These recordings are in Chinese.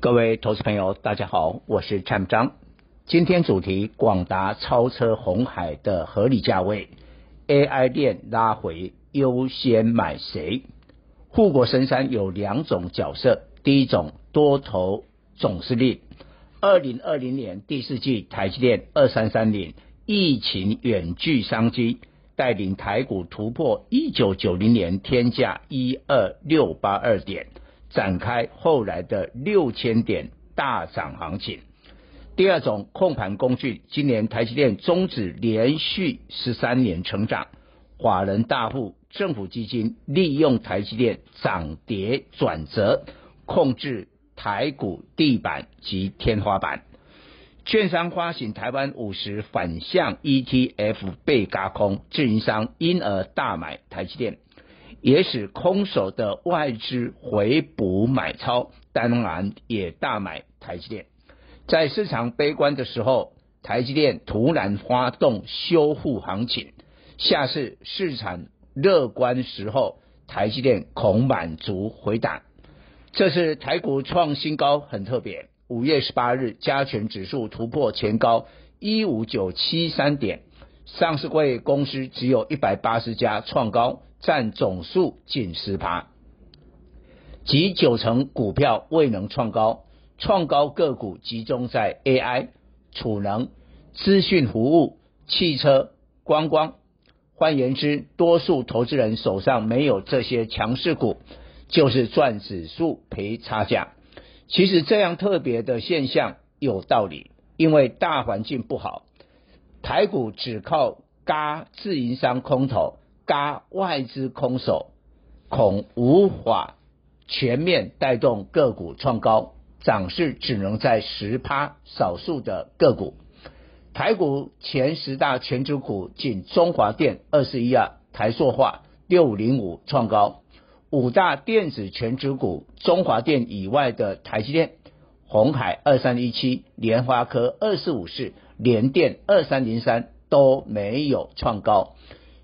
各位投资朋友，大家好，我是蔡明彰。今天主题：广达超车红海的合理价位，AI 链拉回优先买谁？护国神山有两种角色，第一种多头总司令，二零二零年第四季台积电二三三零，疫情远距商机，带领台股突破一九九零年天价一二六八二点。展开后来的六千点大涨行情。第二种控盘工具，今年台积电终止连续十三年成长，法人大户、政府基金利用台积电涨跌转折，控制台股地板及天花板。券商发行台湾五十反向 ETF 被轧空，自营商因而大买台积电。也使空手的外资回补买超，当然也大买台积电。在市场悲观的时候，台积电突然发动修复行情；下次市场乐观时候，台积电恐满足回档。这次台股创新高很特别，五月十八日加权指数突破前高一五九七三点，上市柜公司只有一百八十家创高。占总数近十趴，即九成股票未能创高，创高个股集中在 AI、储能、资讯服务、汽车、观光。换言之，多数投资人手上没有这些强势股，就是赚指数赔差价。其实这样特别的现象有道理，因为大环境不好，台股只靠嘎自营商空头。加外资空手，恐无法全面带动个股创高，涨势只能在十趴少数的个股。台股前十大权值股，仅中华电二四一二、台塑化六五零五创高；五大电子权值股，中华电以外的台积电、鸿海二三一七、联发科二四五四、联电二三零三都没有创高。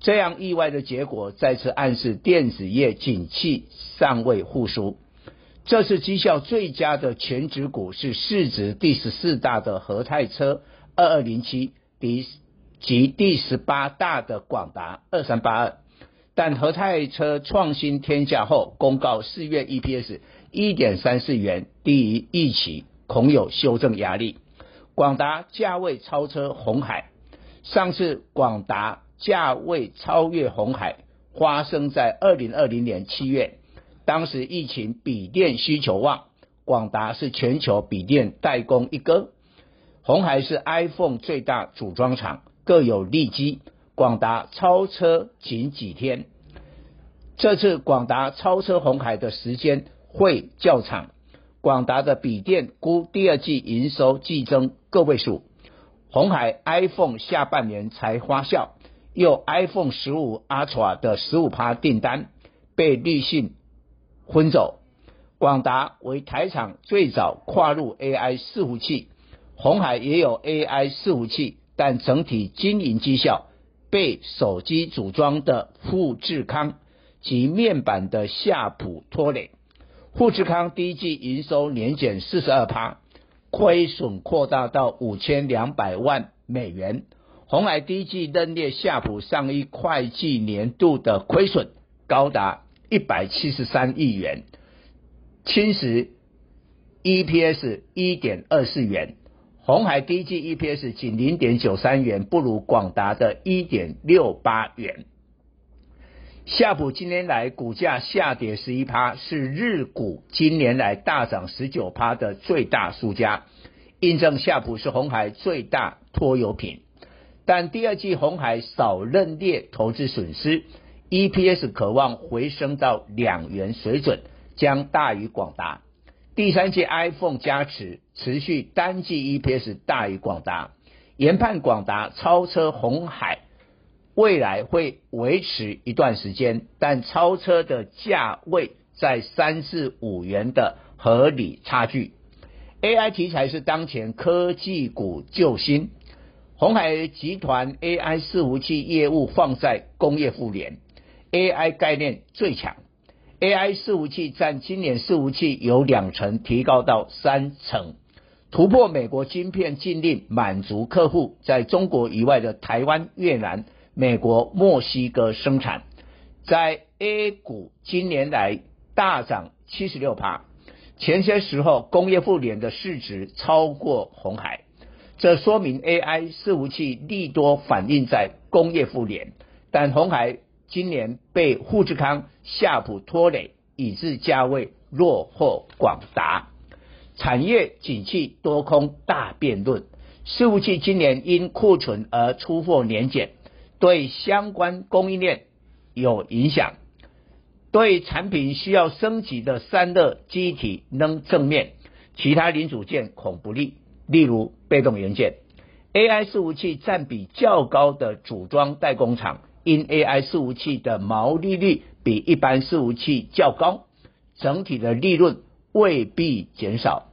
这样意外的结果，再次暗示电子业景气尚未复苏。这次绩效最佳的权值股是市值第十四大的和泰车二二零七，及第十八大的广达二三八二。但和泰车创新天价后，公告四月 EPS 一点三四元，低于预期，恐有修正压力。广达价位超车红海，上次广达。价位超越红海，发生在二零二零年七月，当时疫情笔电需求旺，广达是全球笔电代工一哥，红海是 iPhone 最大组装厂，各有利基。广达超车仅几天，这次广达超车红海的时间会较长，广达的笔电估第二季营收季增个位数，红海 iPhone 下半年才发酵。又 iPhone 十五 Ultra 的十五趴订单被滤芯分走。广达为台厂最早跨入 AI 伺服器，鸿海也有 AI 伺服器，但整体经营绩效被手机组装的富士康及面板的夏普拖累。富士康第一季营收年减四十二趴，亏损扩大到五千两百万美元。鸿海第一季认列夏普上一会计年度的亏损高达一百七十三亿元，侵蚀 EPS 一点二四元。鸿海第一季 EPS 仅零点九三元，不如广达的一点六八元。夏普今年来股价下跌十一趴，是日股今年来大涨十九趴的最大输家，印证夏普是红海最大拖油瓶。但第二季红海少认列投资损失，EPS 可望回升到两元水准，将大于广达。第三季 iPhone 加持，持续单季 EPS 大于广达，研判广达超车红海，未来会维持一段时间，但超车的价位在三四五元的合理差距。AI 题材是当前科技股救星，鸿海集团 AI 伺服器业务放在工业互联，AI 概念最强，AI 伺服器占今年伺服器由两成提高到三成，突破美国晶片禁令，满足客户在中国以外的台湾、越南。美国、墨西哥生产，在 A 股今年来大涨七十六趴，前些时候工业互联的市值超过红海，这说明 AI 伺服器利多反映在工业互联，但鸿海今年被富士康、夏普拖累，以致价位落后广达，产业景气多空大辩论，伺服器今年因库存而出货年减。对相关供应链有影响，对产品需要升级的散热机体能正面，其他零组件恐不利。例如被动元件，AI 伺服器占比较高的组装代工厂，因 AI 伺服器的毛利率比一般伺服器较高，整体的利润未必减少。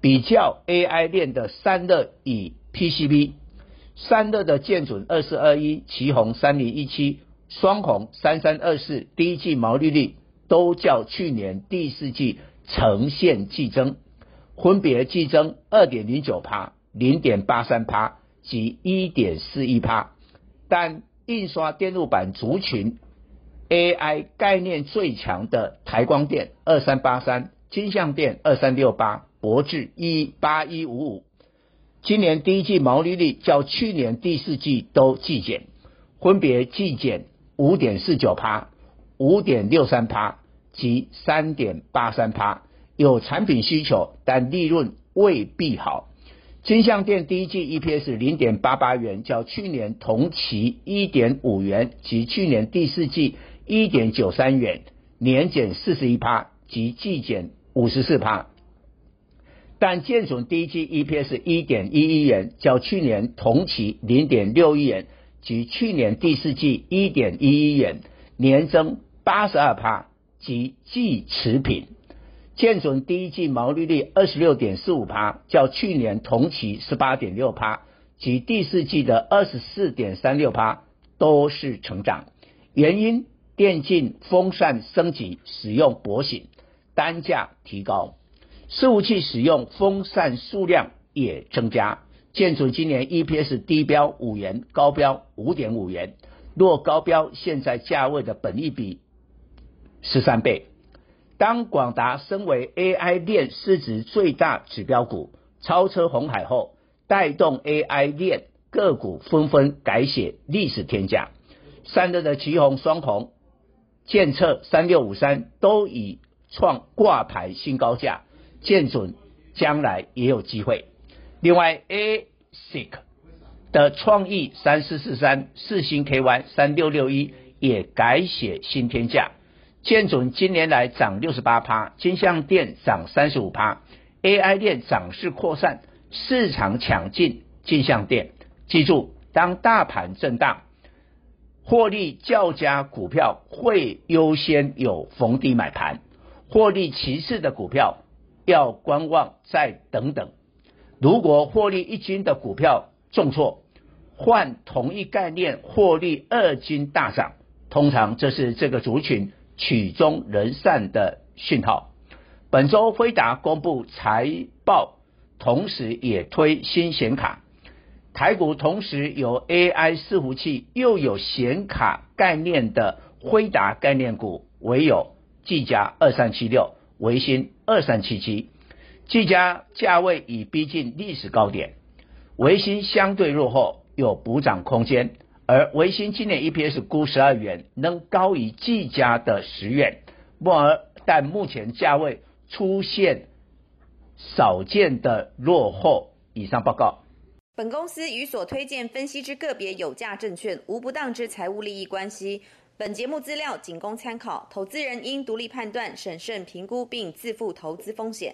比较 AI 链的散热与 PCB。散热的建准二四二一、奇鋐三零一七、双红三三二四，第一季毛利率都较去年第四季呈现季增，分别季增二点零九趴、零点八三趴及一点四一趴。但印刷电路板族群 AI 概念最强的台光电二三八三、金像电二三六八、博智一八一五五。今年第一季毛利率较去年第四季都季减，分别季减五点四九趴、五点六三趴及三点八三趴。有产品需求，但利润未必好。金像电第一季 EPS 零点八八元，较去年同期一点五元及去年第四季一点九三元，年减四十一趴及季减五十四趴。但建准第一季 EPS 一点一一元，较去年同期零点六一元及去年第四季一点一一元，年增八十二趴及季持平。建准第一季毛利率二十六点四五趴，较去年同期十八点六趴及第四季的二十四点三六趴都是成长。原因电竞风扇升级使用薄型，单价提高。伺服器使用风扇数量也增加，建准今年 EPS 低标五元，高标五点五元。若高标现在价位的本益比十三倍。当广达身为 AI 链市值最大指标股，超车红海后，带动 AI 链个股纷纷改写历史天价。散热的奇红、双鸿、建策三六五三都已创挂牌新高价。建准将来也有机会。另外，ASIC 的创意三四四三、四星 KY 三六六一也改写新天价。建准今年来涨六十八趴，金相电涨三十五趴，AI 链涨势扩散，市场抢进金相电。记住，当大盘震荡，获利较佳股票会优先有逢低买盘，获利其次的股票。要观望，再等等。如果获利一金的股票重挫，换同一概念获利二金大涨，通常这是这个族群曲终人散的讯号。本周辉达公布财报，同时也推新显卡。台股同时有 AI 伺服器又有显卡概念的辉达概念股，唯有技嘉二三七六。微星二三七七，技嘉价位已逼近历史高点，微星相对落后，有补涨空间。而微星今年 EPS 估十二元，能高于技嘉的十元，而但目前价位出现少见的落后。以上报告。本公司与所推荐分析之个别有价证券无不当之财务利益关系。本节目资料仅供参考，投资人应独立判断、审慎评估并自负投资风险。